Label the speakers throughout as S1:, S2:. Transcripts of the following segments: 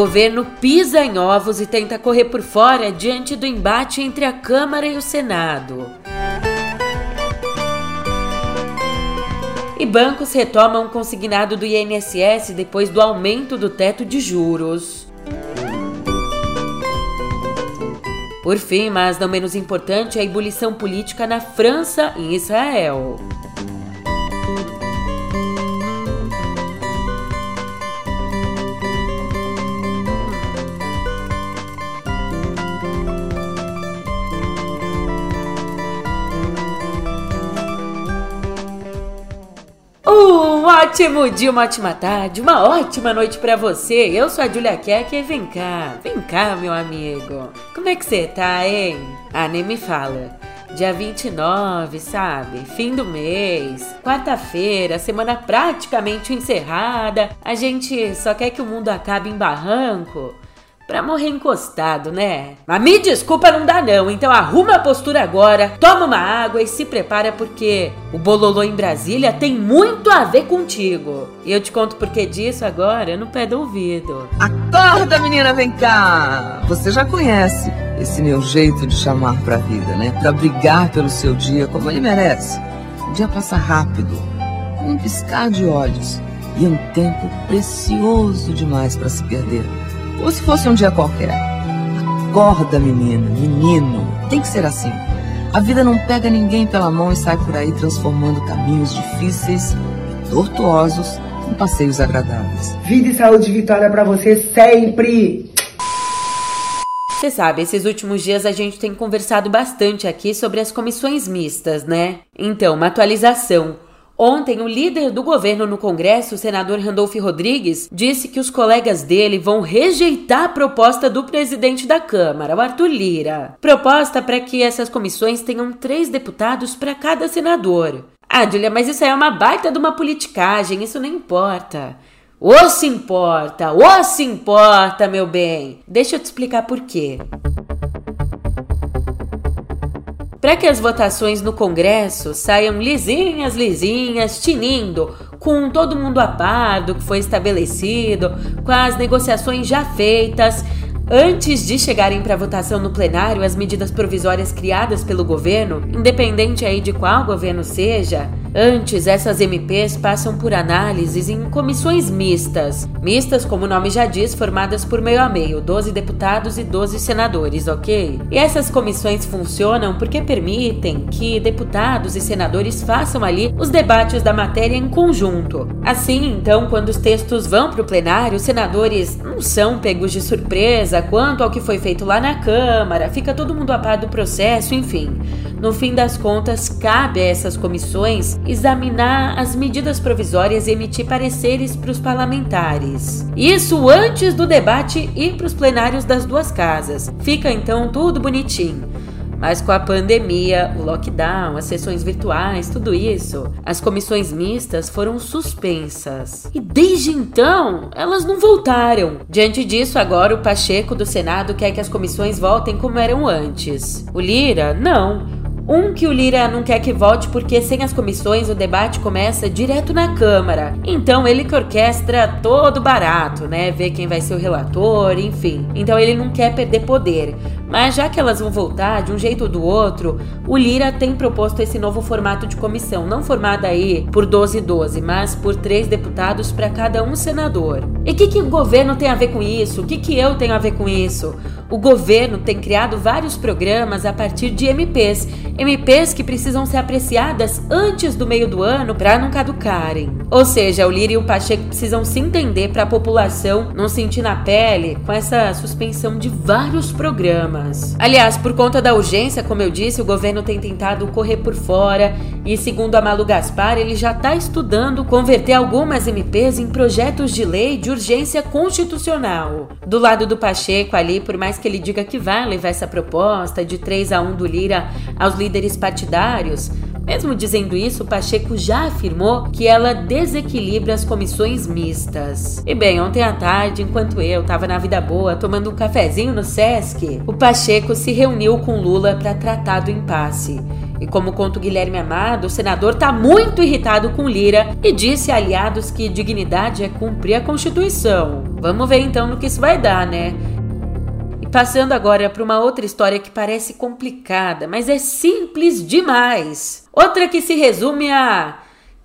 S1: governo pisa em ovos e tenta correr por fora diante do embate entre a Câmara e o Senado. E bancos retomam consignado do INSS depois do aumento do teto de juros. Por fim, mas não menos importante, a ebulição política na França e Israel. Um ótimo dia, uma ótima tarde, uma ótima noite para você. Eu sou a Julia Keck e vem cá, vem cá, meu amigo. Como é que você tá, hein? Ah, nem me fala. Dia 29, sabe? Fim do mês, quarta-feira, semana praticamente encerrada. A gente só quer que o mundo acabe em barranco pra morrer encostado, né? Mas me desculpa, não dá não. Então arruma a postura agora, toma uma água e se prepara porque o bololô em Brasília tem muito a ver contigo. E eu te conto por que disso agora no pé do ouvido.
S2: Acorda, menina, vem cá! Você já conhece esse meu jeito de chamar pra vida, né? Pra brigar pelo seu dia como ele merece. O dia passa rápido, um piscar de olhos. E um tempo precioso demais para se perder. Ou se fosse um dia qualquer. Acorda, menina, menino. Tem que ser assim. A vida não pega ninguém pela mão e sai por aí transformando caminhos difíceis e tortuosos em passeios agradáveis.
S3: Vida e saúde e vitória para você sempre!
S1: Você sabe, esses últimos dias a gente tem conversado bastante aqui sobre as comissões mistas, né? Então, uma atualização. Ontem, o líder do governo no Congresso, o senador Randolph Rodrigues, disse que os colegas dele vão rejeitar a proposta do presidente da Câmara, o Arthur Lira. Proposta para que essas comissões tenham três deputados para cada senador. Ah, Julia, mas isso é uma baita de uma politicagem, isso não importa. Ou se importa, ou se importa, meu bem. Deixa eu te explicar por quê. Para que as votações no Congresso saiam lisinhas, lisinhas, tinindo, com todo mundo a par do que foi estabelecido, com as negociações já feitas, antes de chegarem para votação no plenário as medidas provisórias criadas pelo governo, independente aí de qual governo seja, Antes, essas MPs passam por análises em comissões mistas. Mistas, como o nome já diz, formadas por meio a meio, 12 deputados e 12 senadores, ok? E essas comissões funcionam porque permitem que deputados e senadores façam ali os debates da matéria em conjunto. Assim, então, quando os textos vão para o plenário, os senadores não são pegos de surpresa quanto ao que foi feito lá na Câmara, fica todo mundo a par do processo, enfim. No fim das contas, cabe a essas comissões examinar as medidas provisórias e emitir pareceres para os parlamentares. Isso antes do debate ir para os plenários das duas casas. Fica então tudo bonitinho. Mas com a pandemia, o lockdown, as sessões virtuais, tudo isso, as comissões mistas foram suspensas. E desde então, elas não voltaram. Diante disso, agora o Pacheco do Senado quer que as comissões voltem como eram antes. O Lira, não. Um que o Lira não quer que volte porque sem as comissões o debate começa direto na Câmara. Então ele que orquestra todo barato, né? Ver quem vai ser o relator, enfim. Então ele não quer perder poder. Mas já que elas vão voltar de um jeito ou do outro, o Lira tem proposto esse novo formato de comissão, não formada aí por 12 e 12, mas por três deputados para cada um senador. E o que, que o governo tem a ver com isso? O que, que eu tenho a ver com isso? O governo tem criado vários programas a partir de MPs, MPs que precisam ser apreciadas antes do meio do ano para não caducarem. Ou seja, o Lira e o Pacheco precisam se entender para a população não sentir na pele com essa suspensão de vários programas. Aliás, por conta da urgência, como eu disse, o governo tem tentado correr por fora e, segundo a Malu Gaspar, ele já está estudando converter algumas MPs em projetos de lei de urgência constitucional. Do lado do Pacheco, ali, por mais que ele diga que vai levar essa proposta de 3 a 1 do Lira aos líderes partidários, mesmo dizendo isso, Pacheco já afirmou que ela desequilibra as comissões mistas. E bem, ontem à tarde, enquanto eu estava na vida boa tomando um cafezinho no Sesc, o Pacheco se reuniu com Lula para tratar do impasse. E como conta o Guilherme Amado, o senador está muito irritado com Lira e disse a aliados que dignidade é cumprir a Constituição. Vamos ver então no que isso vai dar, né? Passando agora para uma outra história que parece complicada, mas é simples demais. Outra que se resume a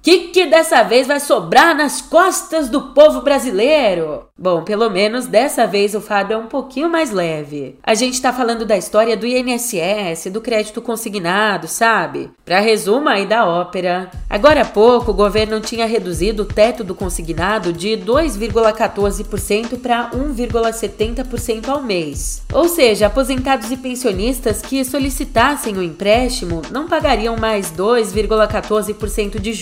S1: que que dessa vez vai sobrar nas costas do povo brasileiro? Bom, pelo menos dessa vez o fardo é um pouquinho mais leve. A gente tá falando da história do INSS, do crédito consignado, sabe? Pra resumo aí da ópera. Agora há pouco, o governo tinha reduzido o teto do consignado de 2,14% para 1,70% ao mês. Ou seja, aposentados e pensionistas que solicitassem o empréstimo não pagariam mais 2,14% de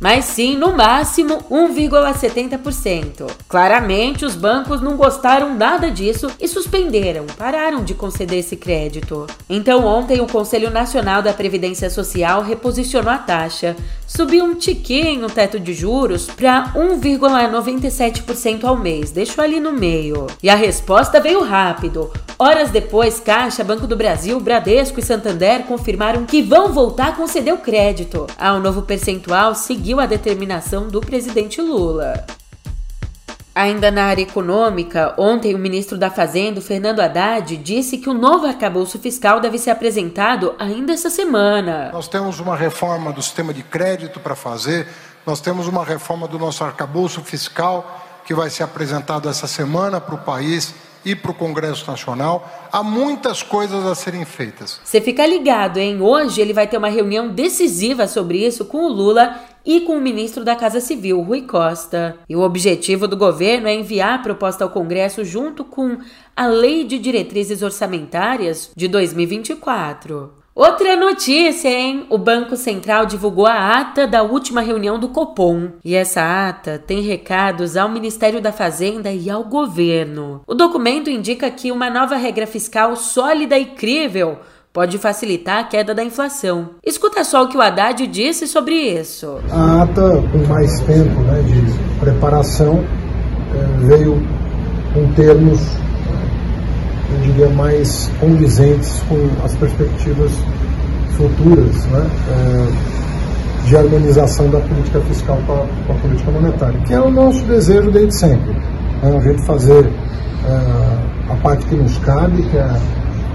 S1: mas sim, no máximo, 1,70%. Claramente os bancos não gostaram nada disso e suspenderam, pararam de conceder esse crédito. Então, ontem, o Conselho Nacional da Previdência Social reposicionou a taxa, subiu um tiquinho o teto de juros para 1,97% ao mês, deixou ali no meio. E a resposta veio rápido. Horas depois, Caixa, Banco do Brasil, Bradesco e Santander confirmaram que vão voltar a conceder o crédito. Ah, o novo percentual seguiu a determinação do presidente Lula. Ainda na área econômica, ontem o ministro da Fazenda, Fernando Haddad, disse que o novo arcabouço fiscal deve ser apresentado ainda essa semana.
S4: Nós temos uma reforma do sistema de crédito para fazer, nós temos uma reforma do nosso arcabouço fiscal que vai ser apresentado essa semana para o país e para o Congresso Nacional. Há muitas coisas a serem feitas.
S1: Você fica ligado, hein? Hoje ele vai ter uma reunião decisiva sobre isso com o Lula e com o ministro da Casa Civil, Rui Costa. E o objetivo do governo é enviar a proposta ao Congresso junto com a Lei de Diretrizes Orçamentárias de 2024. Outra notícia, hein? O Banco Central divulgou a ata da última reunião do Copom. E essa ata tem recados ao Ministério da Fazenda e ao governo. O documento indica que uma nova regra fiscal sólida e crível pode facilitar a queda da inflação. Escuta só o que o Haddad disse sobre isso.
S5: A ata, com mais tempo né, de preparação, eh, veio com termos eu diria, mais condizentes com as perspectivas futuras né, é, de harmonização da política fiscal com a, política monetária, que é o nosso desejo desde sempre. Né, a gente fazer é, a parte que nos cabe, que é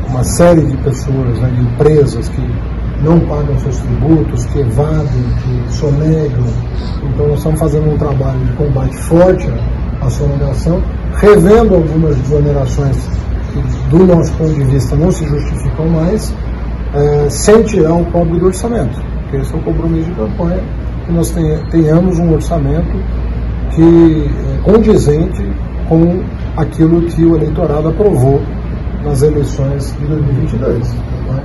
S5: uma série de pessoas, né, de empresas que não pagam seus tributos, que evadem, que sonegam. Então nós estamos fazendo um trabalho de combate forte à sonegação, revendo algumas desonerações do nosso ponto de vista, não se justificam mais, é, sem o pobre do orçamento. Porque esse é o compromisso de campanha, que nós tenhamos um orçamento que é condizente com aquilo que o eleitorado aprovou nas eleições de 2022. Né?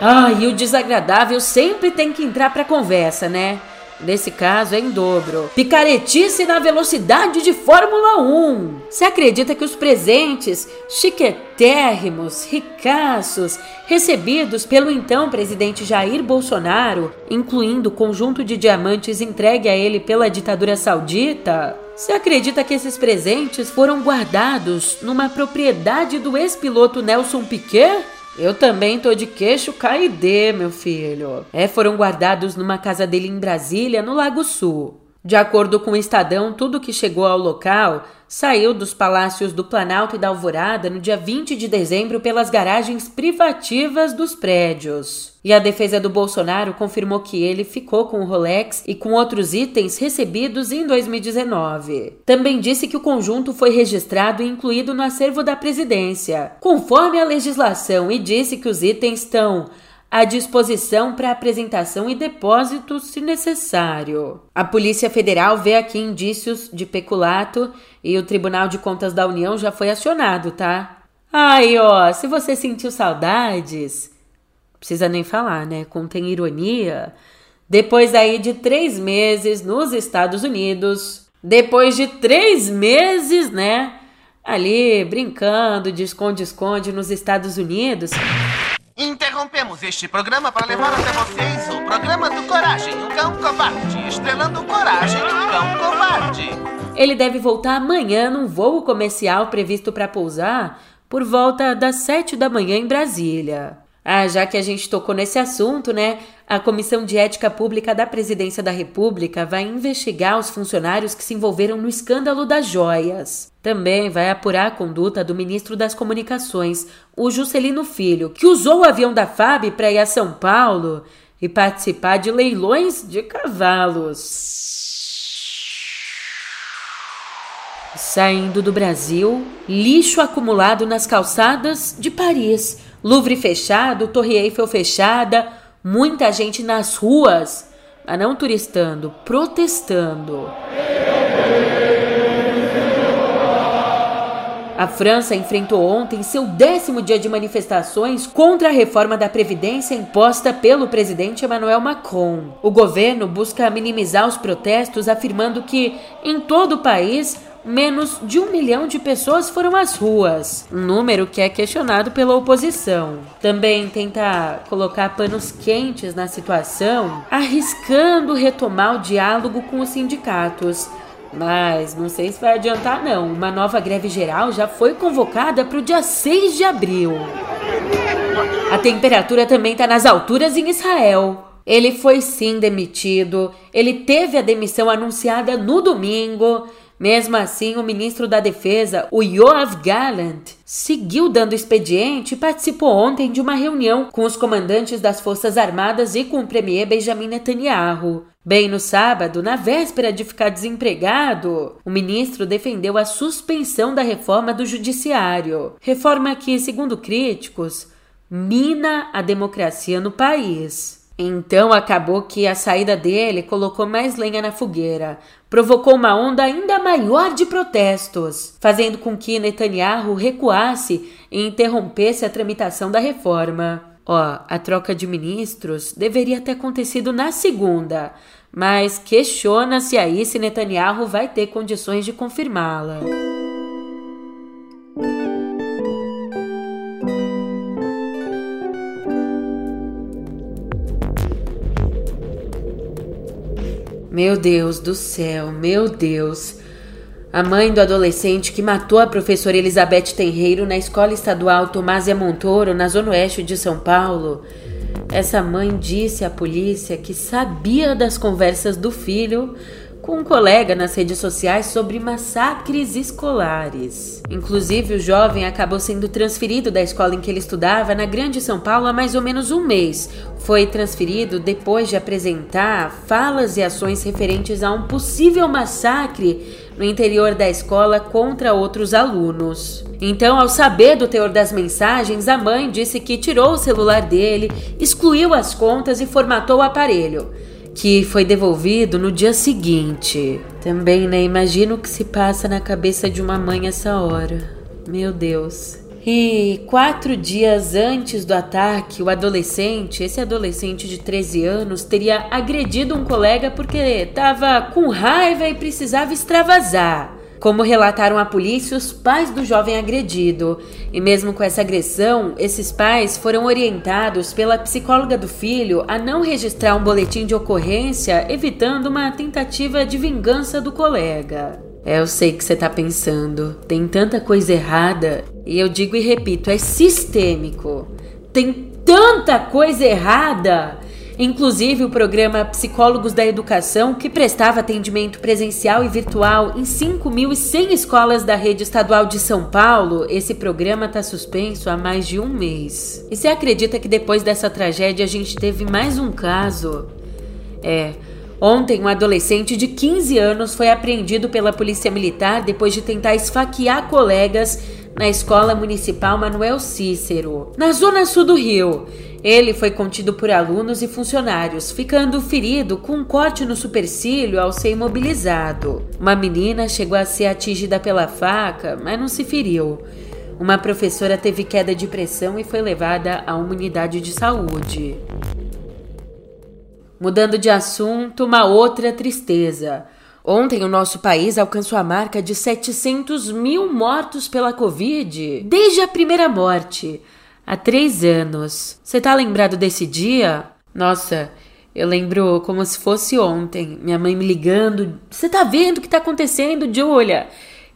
S1: Ah, e o desagradável sempre tem que entrar para a conversa, né? Nesse caso é em dobro. Picaretice na velocidade de Fórmula 1. Se acredita que os presentes chiquetérrimos, ricaços, recebidos pelo então presidente Jair Bolsonaro, incluindo o conjunto de diamantes entregue a ele pela ditadura saudita, se acredita que esses presentes foram guardados numa propriedade do ex-piloto Nelson Piquet? Eu também tô de queixo caidê, meu filho. É, foram guardados numa casa dele em Brasília, no Lago Sul. De acordo com o Estadão, tudo que chegou ao local saiu dos palácios do Planalto e da Alvorada no dia 20 de dezembro pelas garagens privativas dos prédios. E a defesa do Bolsonaro confirmou que ele ficou com o Rolex e com outros itens recebidos em 2019. Também disse que o conjunto foi registrado e incluído no acervo da presidência, conforme a legislação, e disse que os itens estão à disposição para apresentação e depósito se necessário. A Polícia Federal vê aqui indícios de peculato e o Tribunal de Contas da União já foi acionado, tá? Ai, ó, se você sentiu saudades, precisa nem falar, né? Contém ironia. Depois aí de três meses nos Estados Unidos, depois de três meses, né? Ali brincando de esconde-esconde nos Estados Unidos.
S6: Interrompemos este programa para levar até vocês o programa do Coragem, um cão covarde, estrelando Coragem, um cão covarde.
S1: Ele deve voltar amanhã num voo comercial previsto para pousar por volta das 7 da manhã em Brasília. Ah, já que a gente tocou nesse assunto, né? A Comissão de Ética Pública da Presidência da República vai investigar os funcionários que se envolveram no escândalo das joias. Também vai apurar a conduta do ministro das Comunicações, o Juscelino Filho, que usou o avião da FAB para ir a São Paulo e participar de leilões de cavalos. Saindo do Brasil, lixo acumulado nas calçadas de Paris Louvre fechado, Torre Eiffel fechada, muita gente nas ruas, mas não turistando, protestando. A França enfrentou ontem seu décimo dia de manifestações contra a reforma da Previdência imposta pelo presidente Emmanuel Macron. O governo busca minimizar os protestos, afirmando que, em todo o país, menos de um milhão de pessoas foram às ruas, um número que é questionado pela oposição. Também tenta colocar panos quentes na situação, arriscando retomar o diálogo com os sindicatos. Mas não sei se vai adiantar, não. Uma nova greve geral já foi convocada para o dia 6 de abril. A temperatura também está nas alturas em Israel. Ele foi sim demitido, ele teve a demissão anunciada no domingo. Mesmo assim, o ministro da Defesa, o Yoav Gallant, seguiu dando expediente e participou ontem de uma reunião com os comandantes das Forças Armadas e com o premier Benjamin Netanyahu. Bem no sábado, na véspera de ficar desempregado, o ministro defendeu a suspensão da reforma do judiciário. Reforma que, segundo críticos, mina a democracia no país. Então acabou que a saída dele colocou mais lenha na fogueira, provocou uma onda ainda maior de protestos, fazendo com que Netanyahu recuasse e interrompesse a tramitação da reforma. Ó, a troca de ministros deveria ter acontecido na segunda, mas questiona-se aí se Netanyahu vai ter condições de confirmá-la. Meu Deus do céu, meu Deus. A mãe do adolescente que matou a professora Elizabeth Tenreiro na escola estadual Tomásia Montoro, na zona oeste de São Paulo. Essa mãe disse à polícia que sabia das conversas do filho com um colega nas redes sociais sobre massacres escolares. Inclusive, o jovem acabou sendo transferido da escola em que ele estudava na Grande São Paulo há mais ou menos um mês. Foi transferido depois de apresentar falas e ações referentes a um possível massacre no interior da escola contra outros alunos. Então, ao saber do teor das mensagens, a mãe disse que tirou o celular dele, excluiu as contas e formatou o aparelho que foi devolvido no dia seguinte. Também, né? Imagino o que se passa na cabeça de uma mãe essa hora. Meu Deus. E quatro dias antes do ataque, o adolescente, esse adolescente de 13 anos, teria agredido um colega porque estava com raiva e precisava extravasar. Como relataram a polícia, os pais do jovem agredido. E mesmo com essa agressão, esses pais foram orientados pela psicóloga do filho a não registrar um boletim de ocorrência, evitando uma tentativa de vingança do colega. É, eu sei que você tá pensando, tem tanta coisa errada, e eu digo e repito, é sistêmico. Tem tanta coisa errada Inclusive, o programa Psicólogos da Educação, que prestava atendimento presencial e virtual em 5.100 escolas da rede estadual de São Paulo, esse programa está suspenso há mais de um mês. E você acredita que depois dessa tragédia a gente teve mais um caso? É. Ontem, um adolescente de 15 anos foi apreendido pela Polícia Militar depois de tentar esfaquear colegas na Escola Municipal Manuel Cícero, na zona sul do Rio. Ele foi contido por alunos e funcionários, ficando ferido com um corte no supercílio ao ser imobilizado. Uma menina chegou a ser atingida pela faca, mas não se feriu. Uma professora teve queda de pressão e foi levada a uma unidade de saúde. Mudando de assunto, uma outra tristeza. Ontem o nosso país alcançou a marca de 700 mil mortos pela Covid desde a primeira morte há três anos. Você tá lembrado desse dia? Nossa, eu lembro como se fosse ontem. Minha mãe me ligando. Você tá vendo o que tá acontecendo, Julia?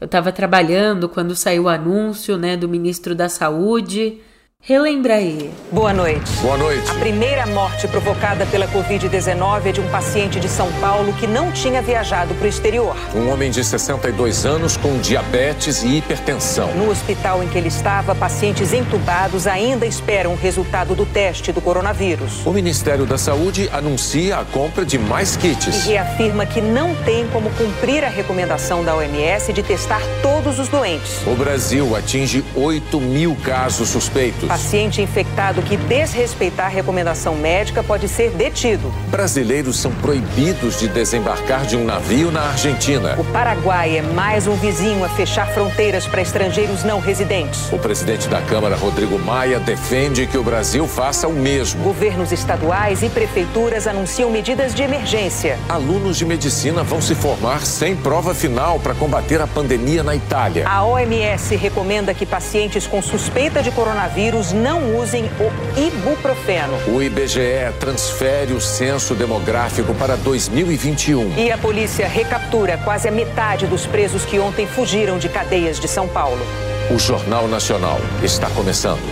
S1: Eu estava trabalhando quando saiu o anúncio, né, do ministro da Saúde. Relembra aí.
S7: Boa noite.
S8: Boa noite.
S7: A primeira morte provocada pela Covid-19 é de um paciente de São Paulo que não tinha viajado para o exterior.
S8: Um homem de 62 anos com diabetes e hipertensão.
S7: No hospital em que ele estava, pacientes entubados ainda esperam o resultado do teste do coronavírus.
S8: O Ministério da Saúde anuncia a compra de mais kits.
S7: E reafirma que não tem como cumprir a recomendação da OMS de testar todos os doentes.
S8: O Brasil atinge 8 mil casos suspeitos.
S7: Paciente infectado que desrespeitar a recomendação médica pode ser detido.
S8: Brasileiros são proibidos de desembarcar de um navio na Argentina.
S7: O Paraguai é mais um vizinho a fechar fronteiras para estrangeiros não residentes.
S8: O presidente da Câmara, Rodrigo Maia, defende que o Brasil faça o mesmo.
S7: Governos estaduais e prefeituras anunciam medidas de emergência.
S8: Alunos de medicina vão se formar sem prova final para combater a pandemia na Itália.
S7: A OMS recomenda que pacientes com suspeita de coronavírus não usem o ibuprofeno.
S8: O IBGE transfere o censo demográfico para 2021.
S7: E a polícia recaptura quase a metade dos presos que ontem fugiram de cadeias de São Paulo.
S8: O Jornal Nacional está começando.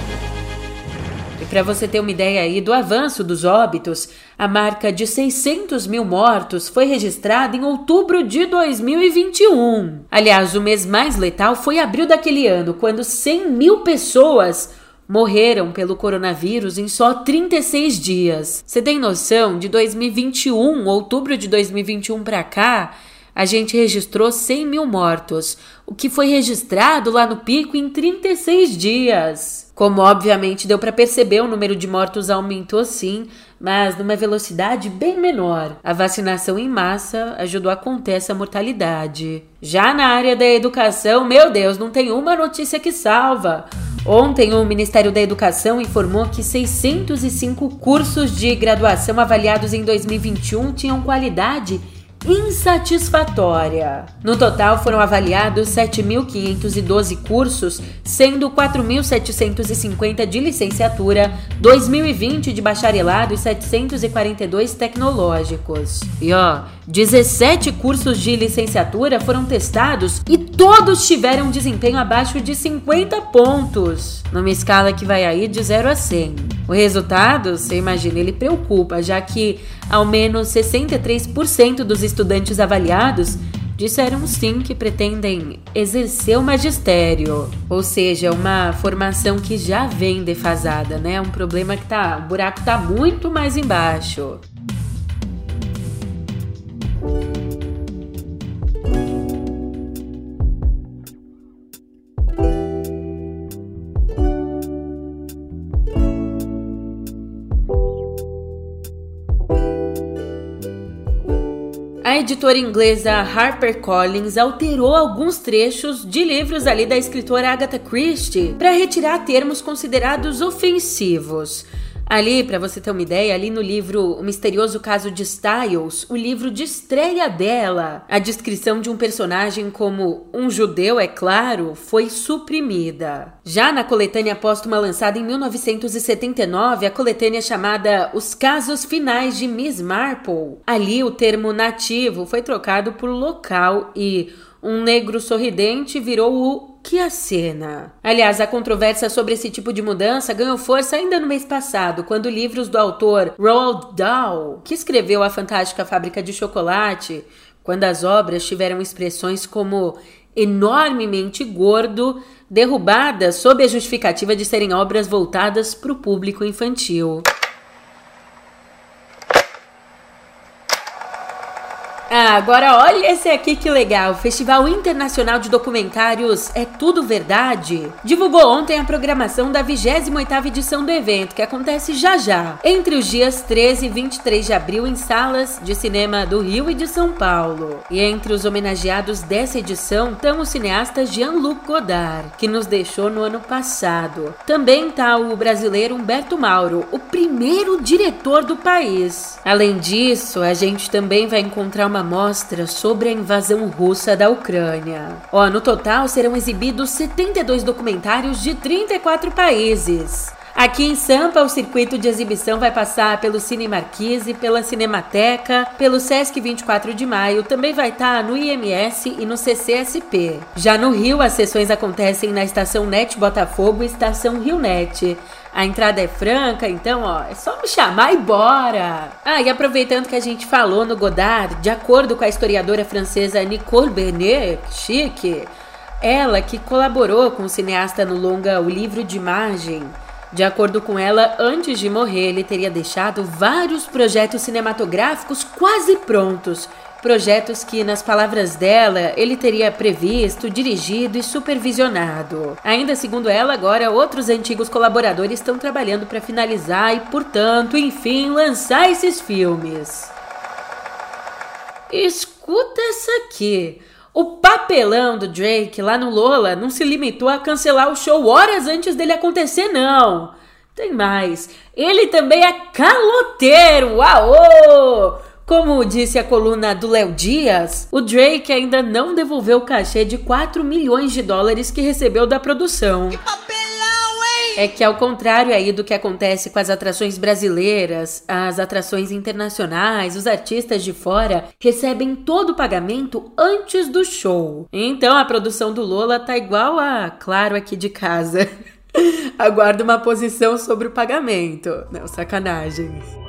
S1: E para você ter uma ideia aí do avanço dos óbitos, a marca de 600 mil mortos foi registrada em outubro de 2021. Aliás, o mês mais letal foi abril daquele ano, quando 100 mil pessoas morreram pelo coronavírus em só 36 dias. Você tem noção? De 2021, outubro de 2021 para cá, a gente registrou 100 mil mortos, o que foi registrado lá no pico em 36 dias. Como obviamente deu para perceber, o número de mortos aumentou sim, mas numa velocidade bem menor. A vacinação em massa ajudou a conter essa mortalidade. Já na área da educação, meu Deus, não tem uma notícia que salva. Ontem, o Ministério da Educação informou que 605 cursos de graduação avaliados em 2021 tinham qualidade insatisfatória. No total, foram avaliados 7.512 cursos, sendo 4.750 de licenciatura, 2.020 de bacharelado e 742 tecnológicos. E ó, 17 cursos de licenciatura foram testados e todos tiveram desempenho abaixo de 50 pontos, numa escala que vai aí de 0 a 100. O resultado, você imagina, ele preocupa, já que ao menos 63% dos estudantes avaliados disseram sim que pretendem exercer o magistério, ou seja, uma formação que já vem defasada, né? Um problema que tá, o buraco tá muito mais embaixo. A editora inglesa HarperCollins alterou alguns trechos de livros ali da escritora Agatha Christie para retirar termos considerados ofensivos. Ali, para você ter uma ideia, ali no livro O Misterioso Caso de Styles, o livro de estreia dela, a descrição de um personagem como um judeu, é claro, foi suprimida. Já na coletânea póstuma lançada em 1979, a coletânea chamada Os Casos Finais de Miss Marple, ali o termo nativo foi trocado por local e um negro sorridente virou o que a cena. Aliás, a controvérsia sobre esse tipo de mudança ganhou força ainda no mês passado, quando livros do autor Roald Dahl, que escreveu A Fantástica Fábrica de Chocolate, quando as obras tiveram expressões como enormemente gordo, derrubadas sob a justificativa de serem obras voltadas para o público infantil. Ah, agora olha esse aqui que legal. Festival Internacional de Documentários É Tudo Verdade divulgou ontem a programação da 28ª edição do evento, que acontece já já, entre os dias 13 e 23 de abril em salas de cinema do Rio e de São Paulo. E entre os homenageados dessa edição estão o cineasta Jean-Luc Godard, que nos deixou no ano passado. Também está o brasileiro Humberto Mauro, o primeiro diretor do país. Além disso, a gente também vai encontrar uma uma mostra sobre a invasão russa da Ucrânia. Ó, no total serão exibidos 72 documentários de 34 países. Aqui em Sampa, o circuito de exibição vai passar pelo Cine Marquise, pela Cinemateca, pelo Sesc 24 de Maio, também vai estar no IMS e no CCSP. Já no Rio, as sessões acontecem na Estação Net Botafogo e Estação Rio Net. A entrada é franca, então, ó, é só me chamar e bora! Ah, e aproveitando que a gente falou no Godard, de acordo com a historiadora francesa Nicole Bernet, chique, ela que colaborou com o cineasta no longa O Livro de Imagem, de acordo com ela, antes de morrer, ele teria deixado vários projetos cinematográficos quase prontos, Projetos que, nas palavras dela, ele teria previsto, dirigido e supervisionado. Ainda segundo ela, agora outros antigos colaboradores estão trabalhando para finalizar e, portanto, enfim, lançar esses filmes. Escuta essa aqui. O papelão do Drake lá no Lola não se limitou a cancelar o show horas antes dele acontecer, não. Tem mais. Ele também é caloteiro. Uau! Como disse a coluna do Léo Dias, o Drake ainda não devolveu o cachê de 4 milhões de dólares que recebeu da produção. Que papelão, hein? É que ao contrário aí do que acontece com as atrações brasileiras, as atrações internacionais, os artistas de fora recebem todo o pagamento antes do show. Então a produção do Lola tá igual a Claro aqui de casa. Aguardo uma posição sobre o pagamento. Não, sacanagem.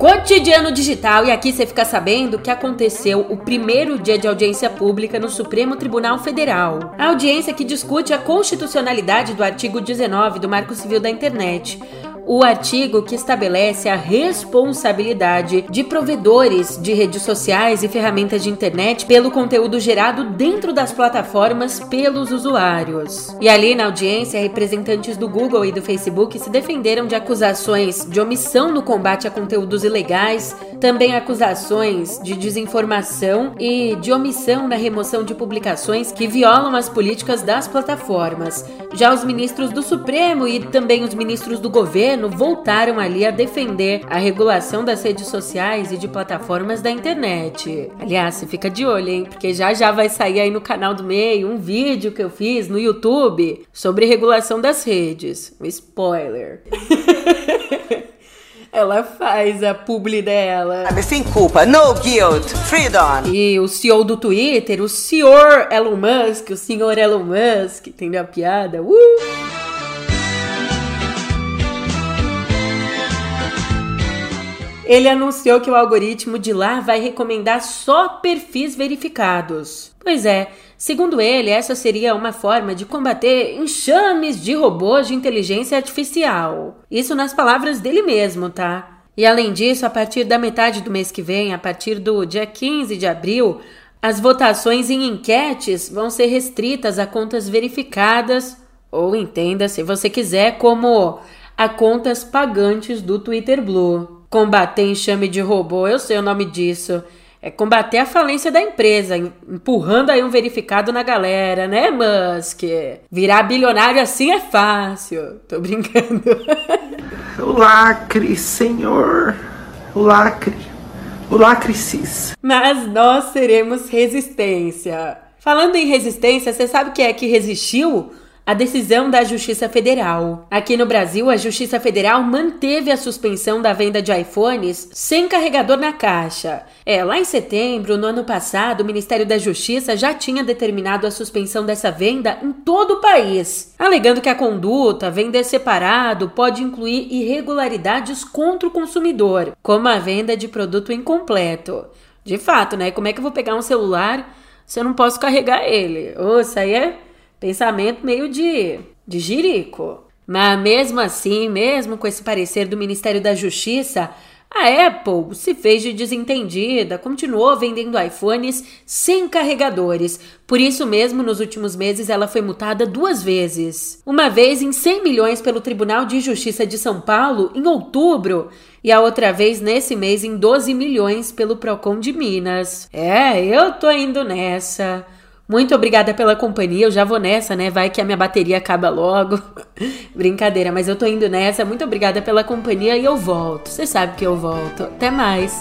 S1: Cotidiano Digital, e aqui você fica sabendo que aconteceu o primeiro dia de audiência pública no Supremo Tribunal Federal. A audiência que discute a constitucionalidade do artigo 19 do Marco Civil da Internet o artigo que estabelece a responsabilidade de provedores de redes sociais e ferramentas de internet pelo conteúdo gerado dentro das plataformas pelos usuários. E ali na audiência, representantes do Google e do Facebook se defenderam de acusações de omissão no combate a conteúdos ilegais, também acusações de desinformação e de omissão na remoção de publicações que violam as políticas das plataformas. Já os ministros do Supremo e também os ministros do governo voltaram ali a defender a regulação das redes sociais e de plataformas da internet. Aliás, fica de olho, hein? Porque já já vai sair aí no canal do meio um vídeo que eu fiz no YouTube sobre regulação das redes. Spoiler. Ela faz a publi dela.
S9: Sem culpa, no guilt, freedom.
S1: E o CEO do Twitter, o senhor Elon Musk, o senhor Elon Musk, entendeu a piada? Uh! Ele anunciou que o algoritmo de lá vai recomendar só perfis verificados. Pois é, segundo ele, essa seria uma forma de combater enxames de robôs de inteligência artificial. Isso nas palavras dele mesmo, tá? E além disso, a partir da metade do mês que vem, a partir do dia 15 de abril, as votações em enquetes vão ser restritas a contas verificadas, ou entenda se você quiser, como a contas pagantes do Twitter Blue. Combater enxame de robô, eu sei o nome disso. É combater a falência da empresa, empurrando aí um verificado na galera, né, Musk? Virar bilionário assim é fácil. Tô brincando.
S10: o lacre, senhor. O lacre. O lacre cis.
S1: Mas nós seremos resistência. Falando em resistência, você sabe o que é que resistiu? A decisão da Justiça Federal. Aqui no Brasil, a Justiça Federal manteve a suspensão da venda de iPhones sem carregador na caixa. É, lá em setembro, no ano passado, o Ministério da Justiça já tinha determinado a suspensão dessa venda em todo o país, alegando que a conduta, vender separado, pode incluir irregularidades contra o consumidor, como a venda de produto incompleto. De fato, né? Como é que eu vou pegar um celular se eu não posso carregar ele? Ô, isso aí é Pensamento meio de, de jirico. Mas mesmo assim, mesmo com esse parecer do Ministério da Justiça, a Apple se fez de desentendida, continuou vendendo iPhones sem carregadores. Por isso mesmo, nos últimos meses, ela foi multada duas vezes. Uma vez em 100 milhões pelo Tribunal de Justiça de São Paulo, em outubro, e a outra vez nesse mês em 12 milhões pelo Procon de Minas. É, eu tô indo nessa. Muito obrigada pela companhia. Eu já vou nessa, né? Vai que a minha bateria acaba logo. Brincadeira, mas eu tô indo nessa. Muito obrigada pela companhia e eu volto. Você sabe que eu volto. Até mais.